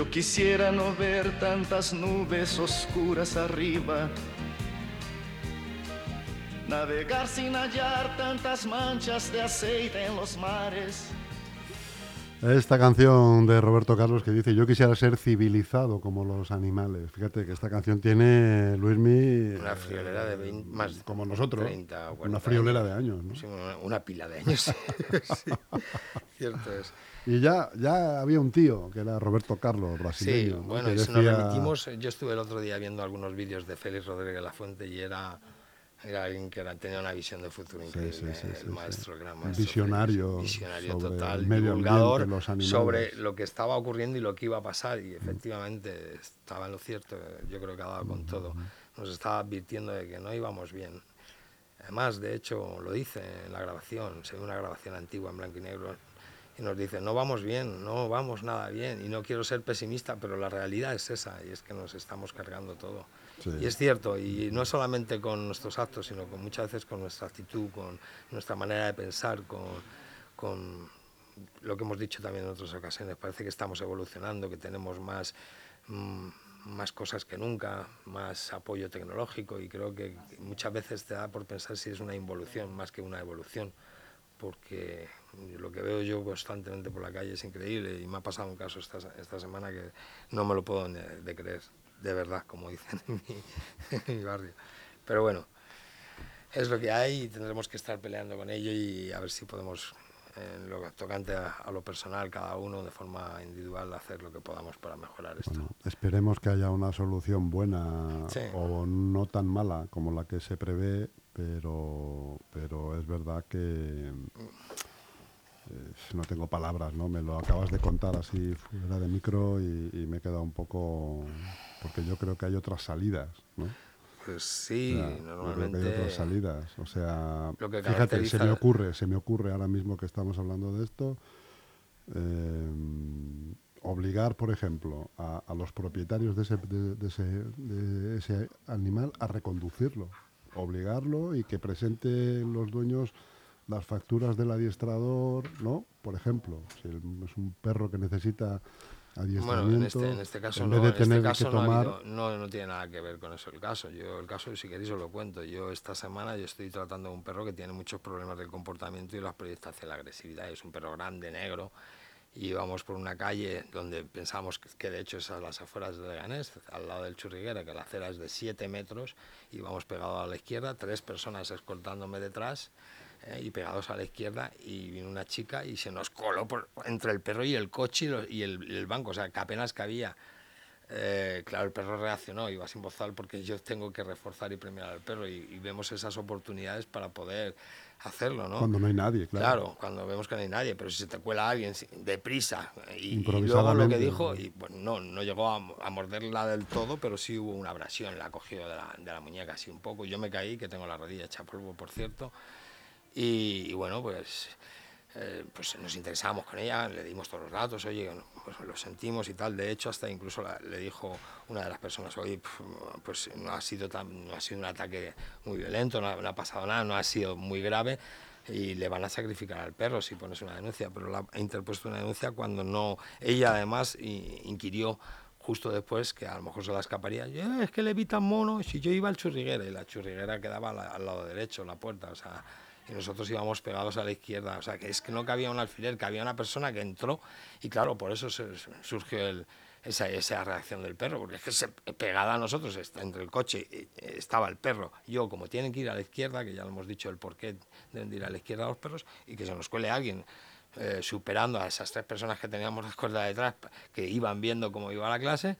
Yo quisiera no ver tantas nubes oscuras arriba. Navegar sin hallar tantas manchas de aceite en los mares. Esta canción de Roberto Carlos que dice, yo quisiera ser civilizado como los animales. Fíjate que esta canción tiene, Luismi... Una friolera de 20, más como nosotros, 30 o 40 una friolera años. de años. ¿no? Sí, una, una pila de años. sí. Sí, Cierto es. Y ya, ya había un tío que era Roberto Carlos, Sí, brasileño. ¿no? bueno, y si nos remitimos, yo estuve el otro día viendo algunos vídeos de Félix Rodríguez la Fuente y era, era alguien que tenía una visión de futuro increíble, sí, sí, el sí, sí. maestro, el gran maestro. visionario visionario sobre total, el medio divulgador ambiente, los animales. sobre lo que estaba ocurriendo y lo que iba a pasar y efectivamente estaba en lo cierto, yo creo que ha dado con todo. Nos estaba advirtiendo de que no íbamos bien. Además, de hecho, lo dice en la grabación, se ve una grabación antigua en blanco y negro, y nos dice, no vamos bien, no vamos nada bien, y no quiero ser pesimista, pero la realidad es esa, y es que nos estamos cargando todo. Sí. Y es cierto, y no solamente con nuestros actos, sino con muchas veces con nuestra actitud, con nuestra manera de pensar, con, con lo que hemos dicho también en otras ocasiones, parece que estamos evolucionando, que tenemos más, mm, más cosas que nunca, más apoyo tecnológico y creo que muchas veces te da por pensar si es una involución más que una evolución, porque lo que veo yo constantemente por la calle es increíble y me ha pasado un caso esta, esta semana que no me lo puedo de creer, de verdad, como dicen en mi, en mi barrio. Pero bueno, es lo que hay y tendremos que estar peleando con ello y a ver si podemos, en lo tocante a, a lo personal, cada uno de forma individual, hacer lo que podamos para mejorar esto. Bueno, esperemos que haya una solución buena Sí. o no tan mala como la que se prevé, pero, pero es verdad que no tengo palabras, ¿no? Me lo acabas de contar así fuera de micro y, y me he quedado un poco... porque yo creo que hay otras salidas, ¿no? Pues sí, O sea, yo creo que hay normalmente... otras salidas. O sea, Lo que fíjate, se me ocurre, se me ocurre ahora mismo que estamos hablando de esto, eh, obligar, por ejemplo, a, a los propietarios de ese, de, de ese, de ese animal a reconducirlo, obligarlo y que presenten los dueños las facturas del adiestrador, ¿no? Por ejemplo, si es un perro que necesita adiestramiento, Bueno, en este, en este caso en no, de en este tener caso que no, ha tomar... habido- no, no tiene nada que ver con eso el caso. Yo el caso, si queréis, os lo cuento. Yo esta semana yo estoy tratando a un perro que tiene muchos problemas del comportamiento y las proyecta hacia la agresividad. Es un perro grande, negro, y íbamos por una calle donde pensamos que, que de hecho es a las afueras de Leganés, al lado del Churriguera, que la acera es de 7 metros, y vamos pegados a la izquierda, tres personas escoltándome detrás, eh, y pegados a la izquierda, y vino una chica y se nos coló por, entre el perro y el coche y, lo- y el, el banco, o sea, que apenas cabía. Eh, claro, el perro reaccionó, iba sin bozal porque yo tengo que reforzar y premiar al perro y, y vemos esas oportunidades para poder hacerlo, ¿no? Cuando no hay nadie, claro. Claro, cuando vemos que no hay nadie, pero si se te cuela alguien deprisa y, y luego lo que dijo, y bueno, no, no llegó a, a morderla del todo, pero sí hubo una abrasión, la cogió de la, de la muñeca así un poco. Yo me caí, que tengo la rodilla hecha polvo, por cierto, y, y bueno, pues, eh, pues nos interesamos con ella, le dimos todos los datos, oye, pues lo sentimos y tal. De hecho, hasta incluso la- le dijo una de las personas, oye, pues no ha sido tan, no ha sido un ataque muy violento, no ha, no ha pasado nada, no ha sido muy grave y le van a sacrificar al perro si pones una denuncia, pero la, ha interpuesto una denuncia cuando no, ella además inquirió justo después que a lo mejor se la escaparía, "Eh, es que le vi tan mono, si yo iba al churriguera y la churriguera quedaba al, al lado derecho, la puerta, o sea, y nosotros íbamos pegados a la izquierda, o sea, que es que no cabía un alfiler, que había una persona que entró y claro, por eso se- surgió el, esa, esa reacción del perro, porque es que se, pegada a nosotros, entre el coche eh, estaba el perro, yo como tienen que ir a la izquierda, que ya lo hemos dicho el por qué deben de ir a la izquierda los perros, y que se nos cuele alguien eh, superando a esas tres personas que teníamos la cuerda detrás, que iban viendo cómo iba la clase,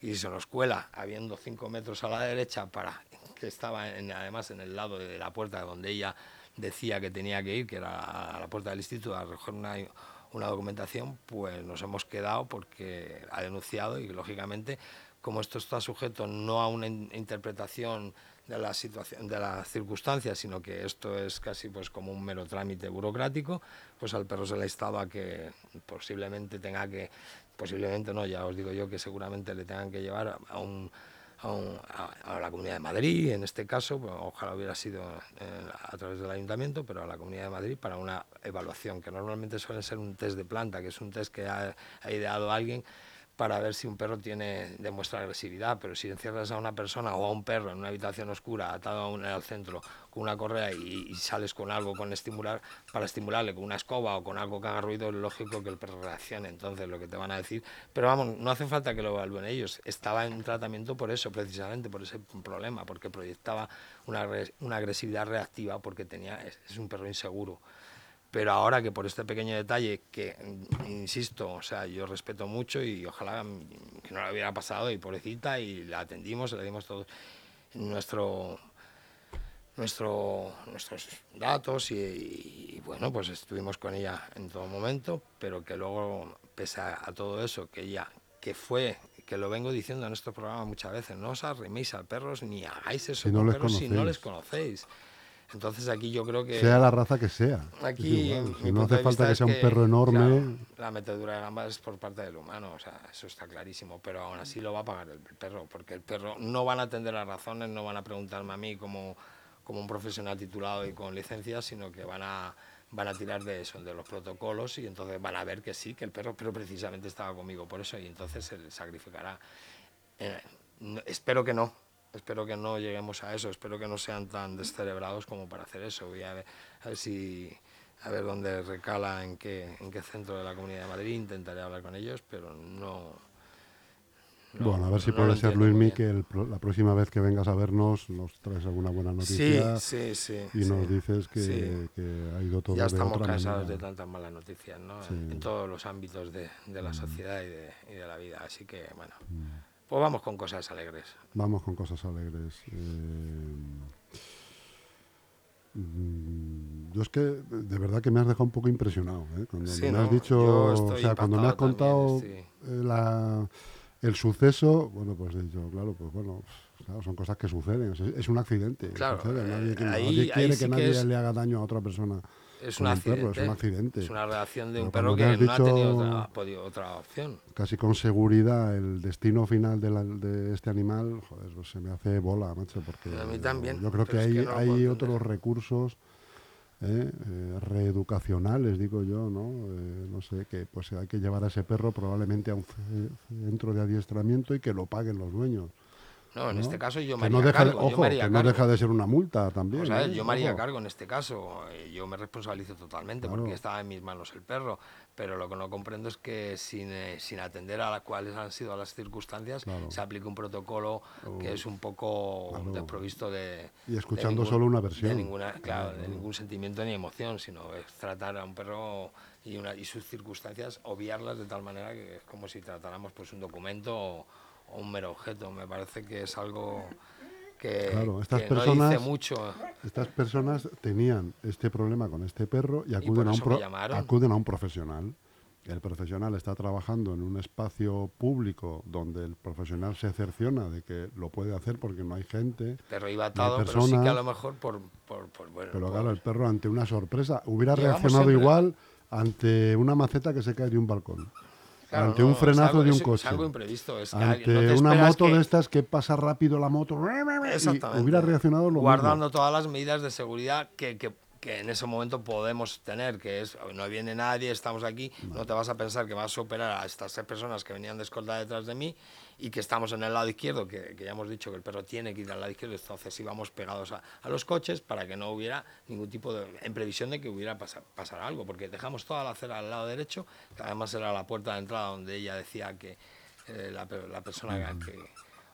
y se nos cuela, habiendo cinco metros a la derecha, para que estaba en- además en el lado de la puerta donde ella decía que tenía que ir, que era a la puerta del instituto, a recoger una, una documentación, pues nos hemos quedado porque ha denunciado y lógicamente como esto está sujeto no a una interpretación de la situación, de las circunstancias, sino que esto es casi pues como un mero trámite burocrático, pues al perro se le a que posiblemente tenga que, posiblemente no, ya os digo yo que seguramente le tengan que llevar a un a, la Comunidad de Madrid, en este caso, pues, ojalá hubiera sido eh, a través del Ayuntamiento, pero a la Comunidad de Madrid para una evaluación, que normalmente suele ser un test de planta, que es un test que ha ideado alguien para ver si un perro tiene demuestra agresividad, pero si encierras a una persona o a un perro en una habitación oscura atado a un, al centro con una correa y, sales con algo con estimular para estimularle con una escoba o con algo que haga ruido, es lógico que el perro reaccione. Entonces, lo que te van a decir, pero vamos, no hace falta que lo evalúen ellos. Estaba en tratamiento por eso, precisamente por ese problema, porque proyectaba una agresividad reactiva porque tenía es un perro inseguro pero ahora que por este pequeño detalle que insisto o sea yo respeto mucho y ojalá que no le hubiera pasado y pobrecita y la atendimos le dimos todo nuestro nuestro nuestros datos y, bueno pues estuvimos con ella en todo momento pero que luego pese a, todo eso que ella que fue que lo vengo diciendo en estos programas muchas veces no os arreméis a perros ni hagáis eso con perros si no les conocéis entonces aquí yo creo que... Sea la raza que sea. Aquí no hace falta que sea un perro enorme... la metedura de gamba es por parte del humano, o sea, eso está clarísimo, pero aún así lo va a pagar el perro, porque el perro no van a atender las razones, no van a preguntarme a mí como, como un profesional titulado y con licencia, sino que van a, van a tirar de eso, de los protocolos, y entonces van a ver que sí, que el perro, pero precisamente estaba conmigo por eso, y entonces se sacrificará. Eh, espero que no, Espero que no lleguemos a eso, espero que no sean tan descerebrados como para hacer eso. Voy a ver, a ver si a ver dónde recala, en qué, en qué centro de la Comunidad de Madrid, intentaré hablar con ellos, pero no... bueno, a ver si puede ser, Luismi, que la próxima vez que vengas a vernos nos traes alguna buena noticia sí, sí, sí, y nos dices que, que, ha ido todo ya estamos cansados de tantas malas noticias, ¿no? En todos los ámbitos de, de la mm. sociedad y de, y de, la vida, así que, bueno... Mm. Pues vamos con cosas alegres. Vamos con cosas alegres. Eh, mm, yo es que de verdad que me has dejado un poco impresionado. ¿eh? Cuando me has dicho, o sea, cuando me has contado el suceso, bueno, pues he dicho, claro, pues bueno, son cosas que suceden. Es, un accidente. Claro, nadie, quiere que nadie le haga daño a otra persona es un, accidente, es un accidente. Es una reacción de un perro que no ha tenido otra, opción. Casi con seguridad el destino final de, este animal, joder, pues se me hace bola, macho, porque a mí también, yo creo que hay, hay otros recursos eh, eh, reeducacionales, digo yo, ¿no? Eh, no sé, que pues hay que llevar a ese perro probablemente a un centro de adiestramiento y que lo paguen los dueños. No, en este caso yo me haría cargo. Ojo, que no deja de ser una multa también. ¿eh? Yo me haría cargo en este caso. Eh, yo me responsabilizo totalmente porque estaba en mis manos el perro. Pero lo que no comprendo es que sin, eh, sin atender a las cuales han sido las circunstancias, se aplique un protocolo que es un poco desprovisto de. Y escuchando solo una versión. De, ninguna, de ningún sentimiento ni emoción, sino es tratar a un perro y, una, y sus circunstancias, obviarlas de tal manera que es como si tratáramos pues, un documento. O, un mero objeto. Me parece que es algo que, estas personas, dice mucho. Estas personas tenían este problema con este perro y acuden, a, un acuden a un profesional. El profesional está trabajando en un espacio público donde el profesional se cerciona de que lo puede hacer porque no hay gente. Perro iba atado, pero sí que a lo mejor por. pero claro, el perro ante una sorpresa hubiera reaccionado igual ante una maceta que se cae de un balcón ante un frenazo de un coche. Es algo imprevisto. Es ante una moto de estas que pasa rápido la moto. Exactamente. hubiera reaccionado lo Guardando todas las medidas de seguridad que, que, que, en ese momento podemos tener, que es, no viene nadie, estamos aquí, no te vas a pensar que vas a operar a estas personas que venían de escolta detrás de mí y que estamos en el lado izquierdo, que, ya hemos dicho que el perro tiene que ir al lado izquierdo, entonces íbamos pegados a, los coches para que no hubiera ningún tipo de, en previsión de que hubiera pasar, pasar algo, porque dejamos toda la acera al lado derecho, que además era la puerta de entrada donde ella decía que eh, la, la, persona que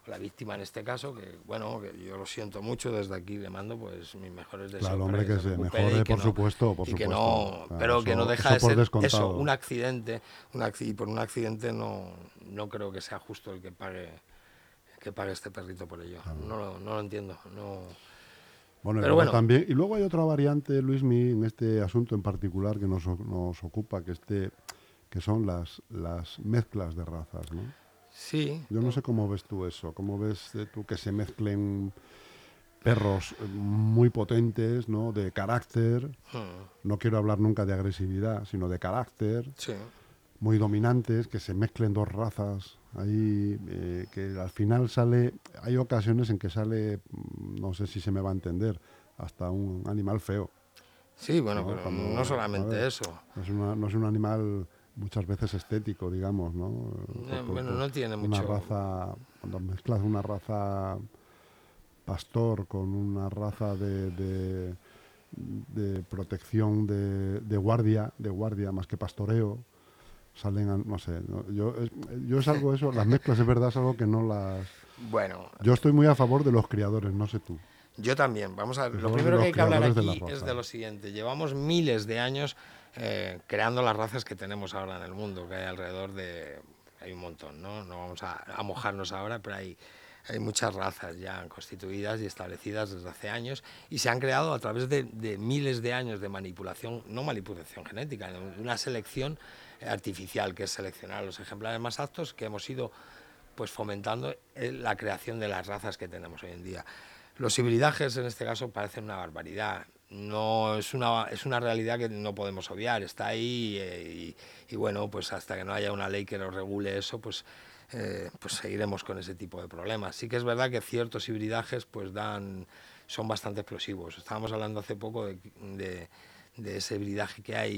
la víctima en este caso, que bueno, que yo lo siento mucho, desde aquí le mando pues mis mejores deseos. Claro, hombre, que, se mejore, por supuesto, por supuesto. no, pero que no deja de ser eso, un accidente, y por un accidente no, no creo que sea justo el que pague que pague este perrito por ello. No, no, lo entiendo, no... Bueno, pero bueno. también, y luego hay otra variante, Luismi, en este asunto en particular que nos, nos ocupa, que este que son las, las mezclas de razas, ¿no? Sí. Yo no sé cómo ves tú eso, cómo ves tú que se mezclen perros eh, muy potentes, ¿no? De carácter. Mm, No quiero hablar nunca de agresividad, sino de carácter. Sí. muy dominantes, que se mezclen dos razas, ahí eh, que al final sale, hay ocasiones en que sale, mm, no sé si se me va a entender, hasta un animal feo. Sí, bueno, No, pero cuando- no solamente ver, eso. No es, una- no es un animal muchas veces estético, digamos, ¿no? Eh, bueno, no tiene Una mucho- raza, cuando mezclas una raza pastor con una raza de, de, de protección de, de guardia, de guardia más que pastoreo, salen, a- no sé, no, yo, es, yo es algo eso, las mezclas es verdad, es algo que no las... Bueno, Yo estoy muy a favor de los criadores, no sé tú. Yo también. Vamos a ver. Lo primero que hay que hablar de aquí es de lo siguiente. Llevamos miles de años eh, creando las razas que tenemos ahora en el mundo, que hay alrededor de... Hay un montón, ¿no? No vamos a, a mojarnos ahora, pero hay, hay muchas razas ya constituidas y establecidas desde hace años y se han creado a través de, de miles de años de manipulación, no manipulación genética, de una selección artificial, que es seleccionar los ejemplares más aptos que hemos ido pues fomentando eh, la creación de las razas que tenemos hoy en día. Los hibridajes en este caso parecen una barbaridad. No es una, es una realidad que no podemos obviar, está ahí eh, y, bueno, pues hasta que no haya una ley que lo regule eso, pues, eh, pues seguiremos con ese tipo de problemas. Sí que es verdad que ciertos hibridajes pues dan, son bastante explosivos. Estábamos hablando hace poco de, de, de ese hibridaje que hay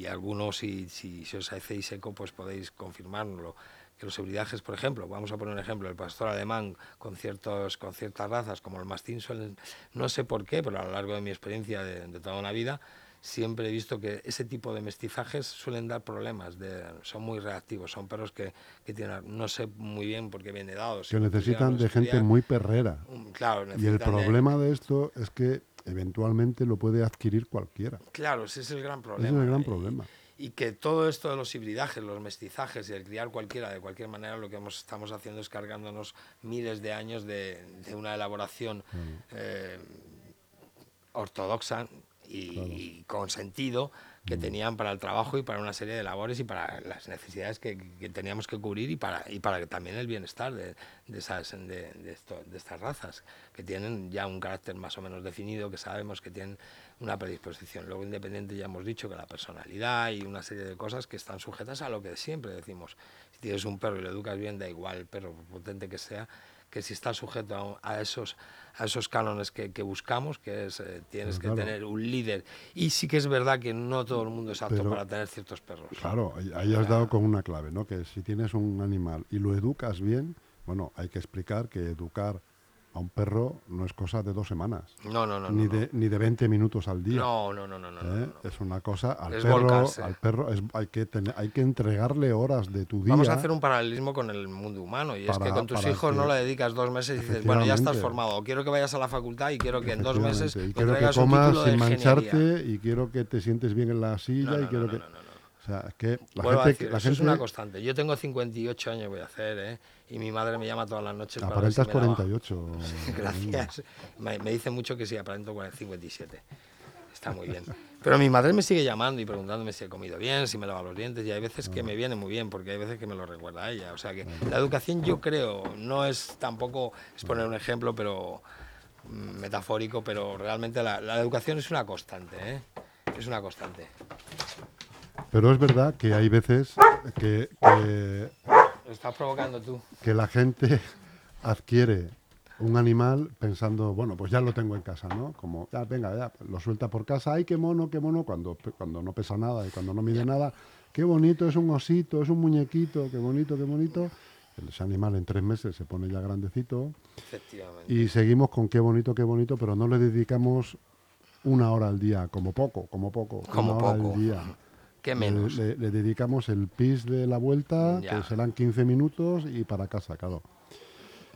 y algunos, si, si, os hacéis eco, pues podéis confirmárnoslo que los hibridajes, por ejemplo, vamos a poner un ejemplo, el pastor alemán con, ciertos, con ciertas razas como el mastín suelen, no sé por qué, pero a lo largo de mi experiencia de, de toda una vida, siempre he visto que ese tipo de mestizajes suelen dar problemas, de, son muy reactivos, son perros que, que tienen, no sé muy bien por qué viene dados. Que necesitan de gente muy perrera. Claro, Y el de- problema de esto es que eventualmente lo puede adquirir cualquiera. Claro, ese es el gran Ese problema. es el gran problema. Y que todo esto de los hibridajes, los mestizajes y el criar cualquiera de cualquier manera, lo que hemos- estamos haciendo es cargándonos miles de años de, de una elaboración eh, ortodoxa y, y con sentido que tenían para el trabajo y para una serie de labores y para las necesidades que, que teníamos que cubrir y para, y para también el bienestar de, de esas, de, de esto- de estas razas, que tienen ya un carácter más o menos definido, que sabemos que tienen una predisposición. Luego, independiente, ya hemos dicho que la personalidad y una serie de cosas que están sujetas a lo que siempre decimos. Si tienes un perro y lo educas bien, da igual el perro, potente que sea, que si está sujeto a, a esos, a esos cánones que, que buscamos, que es eh, tienes que tener un líder. Y sí que es verdad que no todo el mundo es apto Pero- para tener ciertos perros. Claro, ahí- ahí has dado con una clave, ¿no? Que si tienes un animal y lo educas bien, bueno, hay que explicar que educar a un perro no es cosa de dos semanas, No, no, no. ni, no, de, ni de 20 minutos al día. no, no, no, no, no, ¿eh? no. Es una cosa, al Es perro, volcarse. al perro es- hay, que tener- hay que entregarle horas de tu día. Vamos a hacer un paralelismo con el mundo humano y es que con tus hijos que- no le dedicas dos meses y dices, bueno, ya estás formado, quiero que vayas a la facultad y quiero que en dos meses y quiero que comas sin ingeniería. mancharte y quiero que te sientes bien en la silla No, y no, quiero no, que... O sea, es que la Vuelvo gente... decir, la eso es gente una constante. Yo tengo 58 años, voy a hacer, ¿eh? Y mi madre me llama todas las noches para ver aparentas si me daba- 48. Gracias. Me, me dice mucho que sí, aparento 57. Está muy bien. Pero mi madre me sigue llamando y preguntándome si he comido bien, si me lavo los dientes, y hay veces que me viene muy bien, porque hay veces que me lo recuerda a ella. O sea que la educación, yo creo, no es tampoco, es poner un ejemplo, pero mm, metafórico, pero realmente la, la educación es una constante, ¿eh? Es una constante. Pero es verdad que hay veces que, que, Lo estás provocando tú. que la gente adquiere un animal pensando, bueno, pues ya lo tengo en casa, ¿no? Como, ya, venga, ya, lo suelta por casa, ay, qué mono, qué mono, cuando, cuando no pesa nada y cuando no mide nada, qué bonito, es un osito, es un muñequito, qué bonito, qué bonito. Ese animal en tres meses se pone ya grandecito Efectivamente. y seguimos con qué bonito, qué bonito, pero no le dedicamos una hora al día, como poco, como poco, Como una hora poco. al día. ¿Qué Le- menos? Le, le dedicamos el pis de la vuelta, Ya. que serán 15 minutos y para casa, claro.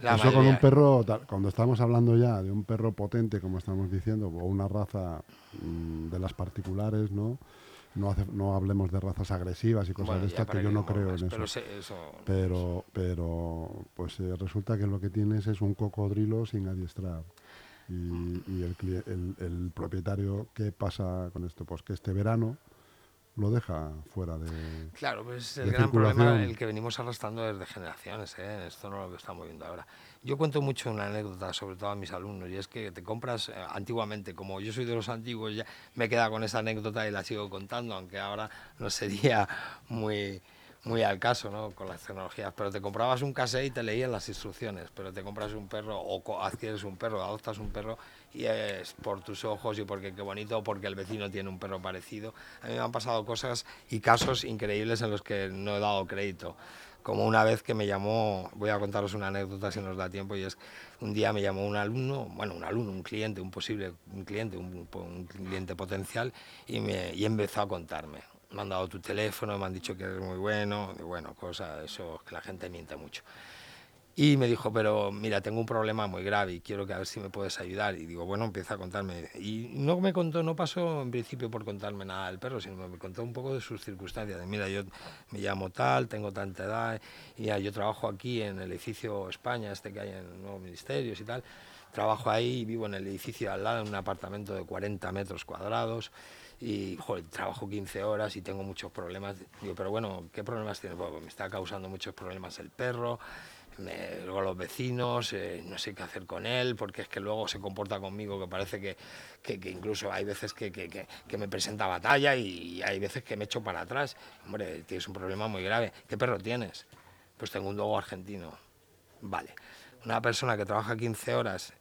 La Eso con un perro, cuando estamos hablando ya de un perro potente, como estamos diciendo, o una raza mm, de las particulares, ¿no? No, hace- no hablemos de razas agresivas y cosas Bueno, de estas, que yo no creo más, en pero eso. se- eso Pero, pero pues eh, resulta que lo que tienes es un cocodrilo sin adiestrar. Y, y el, el- el propietario, ¿qué pasa con esto? Pues que este verano lo deja fuera de. Claro, pues es el gran problema el que venimos arrastrando desde generaciones, ¿eh? esto no es lo que estamos viendo ahora. Yo cuento mucho una anécdota, sobre todo a mis alumnos, y es que te compras eh, antiguamente, como yo soy de los antiguos, ya me queda con esa anécdota y la sigo contando, aunque ahora no sería muy, muy al caso ¿no? con las tecnologías, pero te comprabas un cassette y te leían las instrucciones, pero te compras un perro o adquieres un perro, adoptas un perro y es por tus ojos y porque qué bonito porque el vecino tiene un perro parecido. A mí me han pasado cosas y casos increíbles en los que no he dado crédito. Como una vez que me llamó, voy a contaros una anécdota si nos da tiempo, y es un día me llamó un alumno, bueno, un alumno, un cliente, un posible un cliente, un, un cliente potencial, y, me, y empezó a contarme. Me han dado tu teléfono, me han dicho que eres muy bueno, y bueno, cosa, eso, que la gente miente mucho. Y me dijo, pero mira, tengo un problema muy grave y quiero que a ver si me puedes ayudar. Y digo, bueno, empieza a contarme. Y no me contó, no pasó en principio por contarme nada del perro, sino me contó un poco de sus circunstancias. De, mira, yo me llamo tal, tengo tanta edad, y ya, yo trabajo aquí en el edificio España, este que hay en nuevos ministerios y tal. Trabajo ahí y vivo en el edificio de al lado, en un apartamento de 40 metros cuadrados. Y joder, trabajo 15 horas y tengo muchos problemas. Digo, pero bueno, ¿qué problemas tienes? Bueno, me está causando muchos problemas el perro me, luego los vecinos, eh, no sé qué hacer con él, porque es que luego se comporta conmigo que parece que, que, incluso hay veces que- que me presenta batalla y hay veces que me echo para atrás. Hombre, tienes un problema muy grave. ¿Qué perro tienes? Pues tengo un dogo argentino. Vale. Una persona que trabaja 15 horas,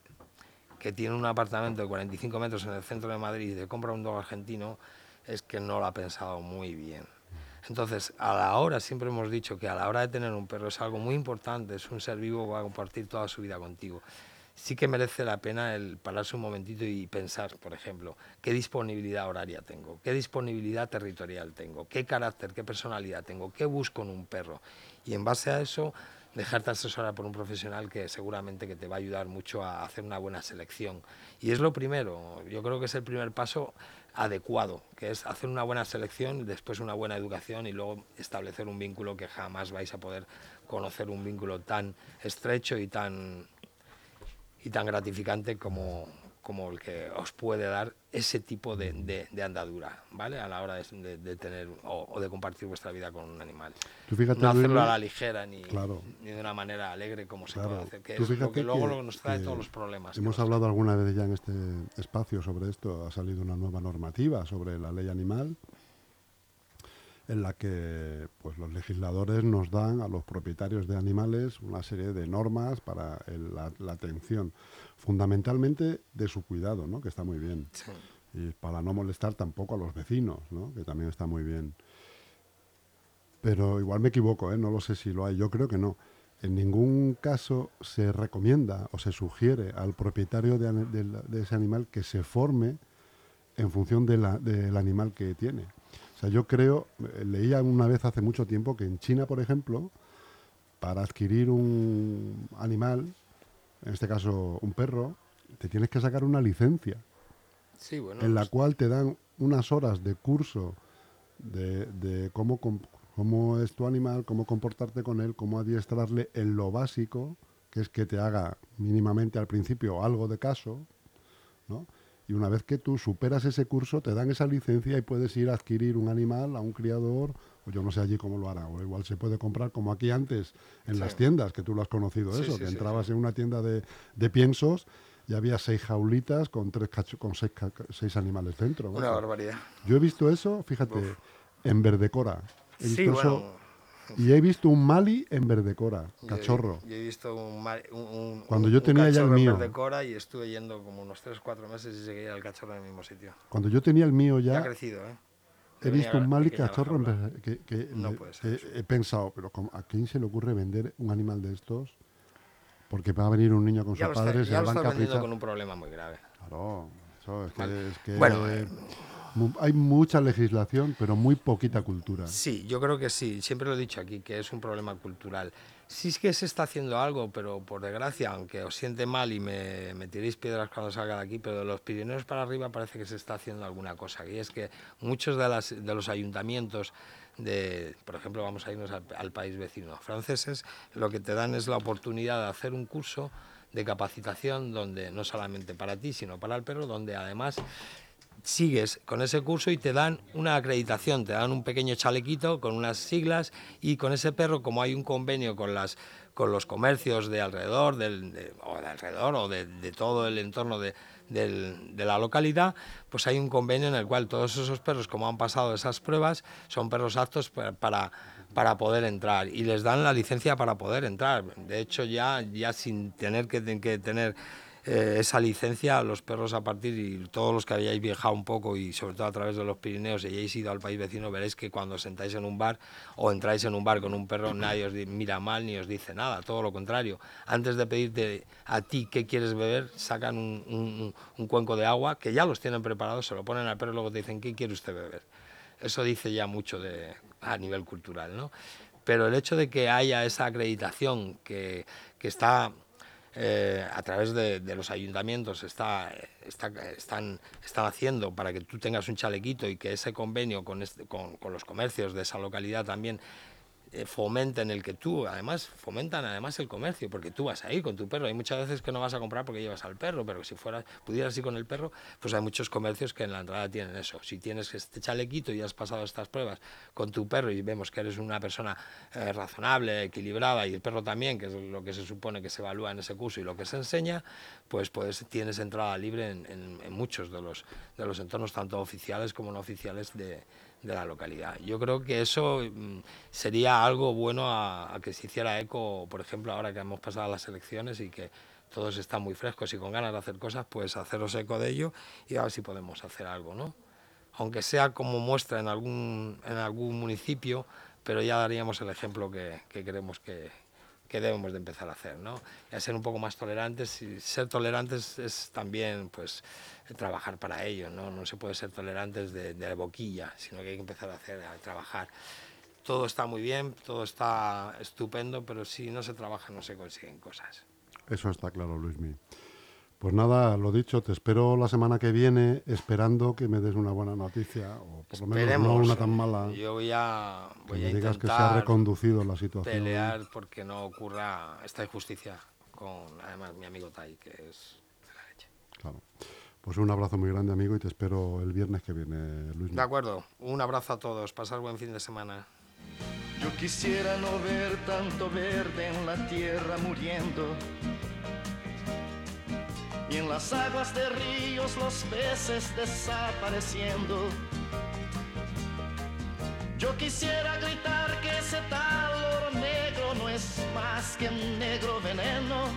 que tiene un apartamento de 45 metros en el centro de Madrid y te compra un dogo argentino, es que no lo ha pensado muy bien. Entonces, a la hora, siempre hemos dicho que a la hora de tener un perro es algo muy importante, es un ser vivo que va a compartir toda su vida contigo. Sí que merece la pena el pararse un momentito y pensar, por ejemplo, qué disponibilidad horaria tengo, qué disponibilidad territorial tengo, qué carácter, qué personalidad tengo, qué busco en un perro. Y en base a eso, dejarte asesorar por un profesional que seguramente que te va a ayudar mucho a hacer una buena selección. Y es lo primero, yo creo que es el primer paso adecuado, que es hacer una buena selección, después una buena educación y luego establecer un vínculo que jamás vais a poder conocer un vínculo tan estrecho y tan y tan gratificante como, como el que os puede dar ese tipo de, de- de andadura, ¿vale? A la hora de, de- tener o, o de compartir vuestra vida con un animal. Tú fíjate, no hacerlo Luis, a la ligera ni, Claro. ni de una manera alegre como se puede hacer, que Tú es lo que luego que- nos trae todos los problemas. Hemos hablado alguna vez ya en este espacio sobre esto. Ha salido una nueva normativa sobre la ley animal en la que pues, los legisladores nos dan a los propietarios de animales una serie de normas para el- la, la atención, fundamentalmente de su cuidado, ¿no? que está muy bien. Sí. Y para no molestar tampoco a los vecinos, ¿no? que también está muy bien. Pero igual me equivoco, ¿eh? no lo sé si lo hay, yo creo que no. En ningún caso se recomienda o se sugiere al propietario de, de ese animal que se forme en función de la- del animal que tiene. O sea, yo creo, eh, leía una vez hace mucho tiempo que en China, por ejemplo, para adquirir un animal, en este caso un perro, te tienes que sacar una licencia Sí, bueno, en la pues- cual te dan unas horas de curso de, de cómo, cómo es tu animal, cómo comportarte con él, cómo adiestrarle en lo básico, que es que te haga mínimamente al principio algo de caso, ¿no? Y una vez que tú superas ese curso, te dan esa licencia y puedes ir a adquirir un animal a un criador, o yo no sé allí cómo lo hará, o igual se puede comprar como aquí antes, en Sí. las tiendas, que tú lo has conocido Sí, eso, sí, que entrabas en una tienda de, de piensos y había seis jaulitas con tres con seis, seis animales dentro. una barbaridad. Yo he visto eso, fíjate, Uf. en Verdecora. He Sí, eso- bueno, y he visto un Mali en Verdecora, yo cachorro. Yo, he visto un, un- un- Cuando yo un tenía ya el cachorro en mío. Verdecora y estuve yendo como unos 3-4 meses y seguía el cachorro en el mismo sitio. Cuando yo tenía el mío Ya, ya, ha crecido, ¿eh? he visto un Mali cachorro en que, que No puede ser que he pensado, pero ¿cómo- ¿a quién se le ocurre vender un animal de estos? Porque va a venir un niño con Ya sus padres, se van a con un problema muy grave. Claro, eso es que, Vale. es que Bueno, eh, hay mucha legislación, pero muy poquita cultura. Sí, yo creo que sí, siempre lo he dicho aquí, que es un problema cultural. Sí es que se está haciendo algo, pero por desgracia, aunque os siente mal y me, me tiréis piedras cuando salga de aquí, pero de los Pirineos para arriba parece que se está haciendo alguna cosa. Y es que muchos de, las, de los ayuntamientos, de, por ejemplo, vamos a irnos al, al país vecino, franceses, lo que te dan es la oportunidad de hacer un curso de capacitación donde no solamente para ti, sino para el perro, donde además sigues con ese curso y te dan una acreditación, te dan un pequeño chalequito con unas siglas y con ese perro, como hay un convenio con las con los comercios de alrededor, del, de, o de alrededor o de, de todo el entorno de, del, de la localidad, pues hay un convenio en el cual todos esos perros, como han pasado esas pruebas, son perros aptos para, para, para poder entrar y les dan la licencia para poder entrar. De hecho, ya, ya sin tener que tener eh, esa licencia, los perros a partir y todos los que hayáis viajado un poco y sobre todo a través de los Pirineos y hayáis ido al país vecino, veréis que cuando sentáis en un bar o entráis en un bar con un perro, nadie os mira mal ni os dice nada, todo lo contrario. Antes de pedirte a ti qué quieres beber, sacan un, un, un cuenco de agua que ya los tienen preparados, se lo ponen al perro y luego te dicen qué quiere usted beber. Eso dice ya mucho de, a nivel cultural, ¿no? Pero el hecho de que haya esa acreditación que, que está eh, a través de, los ayuntamientos está, está, están, están haciendo para que tú tengas un chalequito y que ese convenio con, este, con, con los comercios de esa localidad también eh, fomenten el que tú, además, fomentan además el comercio, porque tú vas ahí con tu perro. Hay muchas veces que no vas a comprar porque llevas al perro, pero si fueras, pudieras ir con el perro, pues hay muchos comercios que en la entrada tienen eso. Si tienes este chalequito y has pasado estas pruebas con tu perro y vemos que eres una persona eh, razonable, equilibrada y el perro también, que es lo que se supone que se evalúa en ese curso y lo que se enseña, pues, pues tienes entrada libre en, en, en muchos de los, de los entornos, tanto oficiales como no oficiales de de la localidad. Yo creo que eso mm, sería algo bueno a, que se hiciera eco, por ejemplo, ahora que hemos pasado las elecciones y que todos están muy frescos y con ganas de hacer cosas, pues haceros eco de ello y a ver si podemos hacer algo, ¿no? Aunque sea como muestra en algún, en algún municipio, pero ya daríamos el ejemplo que, que queremos que, que debemos de empezar a hacer, ¿no? Y a ser un poco más tolerantes y ser tolerantes es también, pues, trabajar para ello, ¿no? No se puede ser tolerantes de, de boquilla, sino que hay que empezar a hacer, a trabajar. Todo está muy bien, todo está estupendo, pero si no se trabaja no se consiguen cosas. Eso está claro, Luismi. Pues nada, lo dicho, te espero la semana que viene esperando que me des una buena noticia, o por lo menos Esperemos, no una tan mala. Yo voy a, voy que a me digas que se ha reconducido la situación. pelear porque no ocurra esta injusticia con, además, mi amigo Tai, que es de la leche. Claro. Pues un abrazo muy grande, amigo, y te espero el viernes que viene, Luis. De acuerdo. Un abrazo a todos. Pasar buen fin de semana. Yo quisiera no ver tanto verde en la tierra muriendo en las aguas de ríos los peces desapareciendo. Yo quisiera gritar que ese tal oro negro no es más que un negro veneno.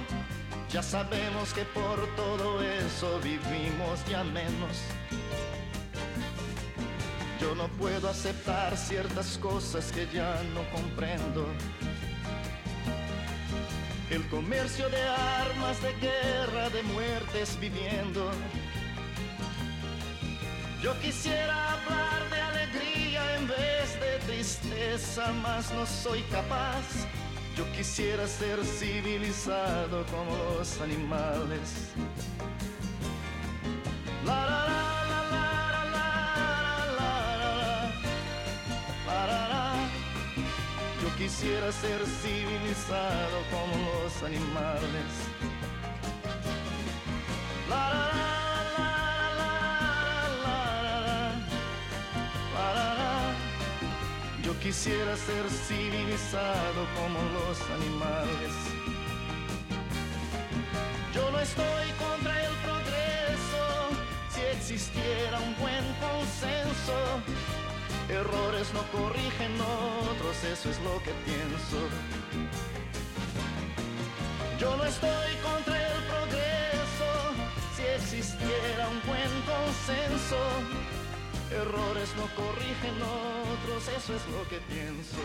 Ya sabemos que por todo eso vivimos ya menos. Yo no puedo aceptar ciertas cosas que ya no comprendo el comercio de armas, de guerra, de muertes viviendo. Yo quisiera hablar de alegría en vez de tristeza, mas no soy capaz. Yo quisiera ser civilizado como los animales. La, la. quisiera ser civilizado como los animales. La, la, la, Yo quisiera ser civilizado como los animales. Yo no estoy contra el progreso si existiera un buen consenso Errores no corrigen otros, eso es lo que pienso. Yo no estoy contra el progreso, si existiera un buen consenso. Errores no corrigen otros, eso es lo que pienso.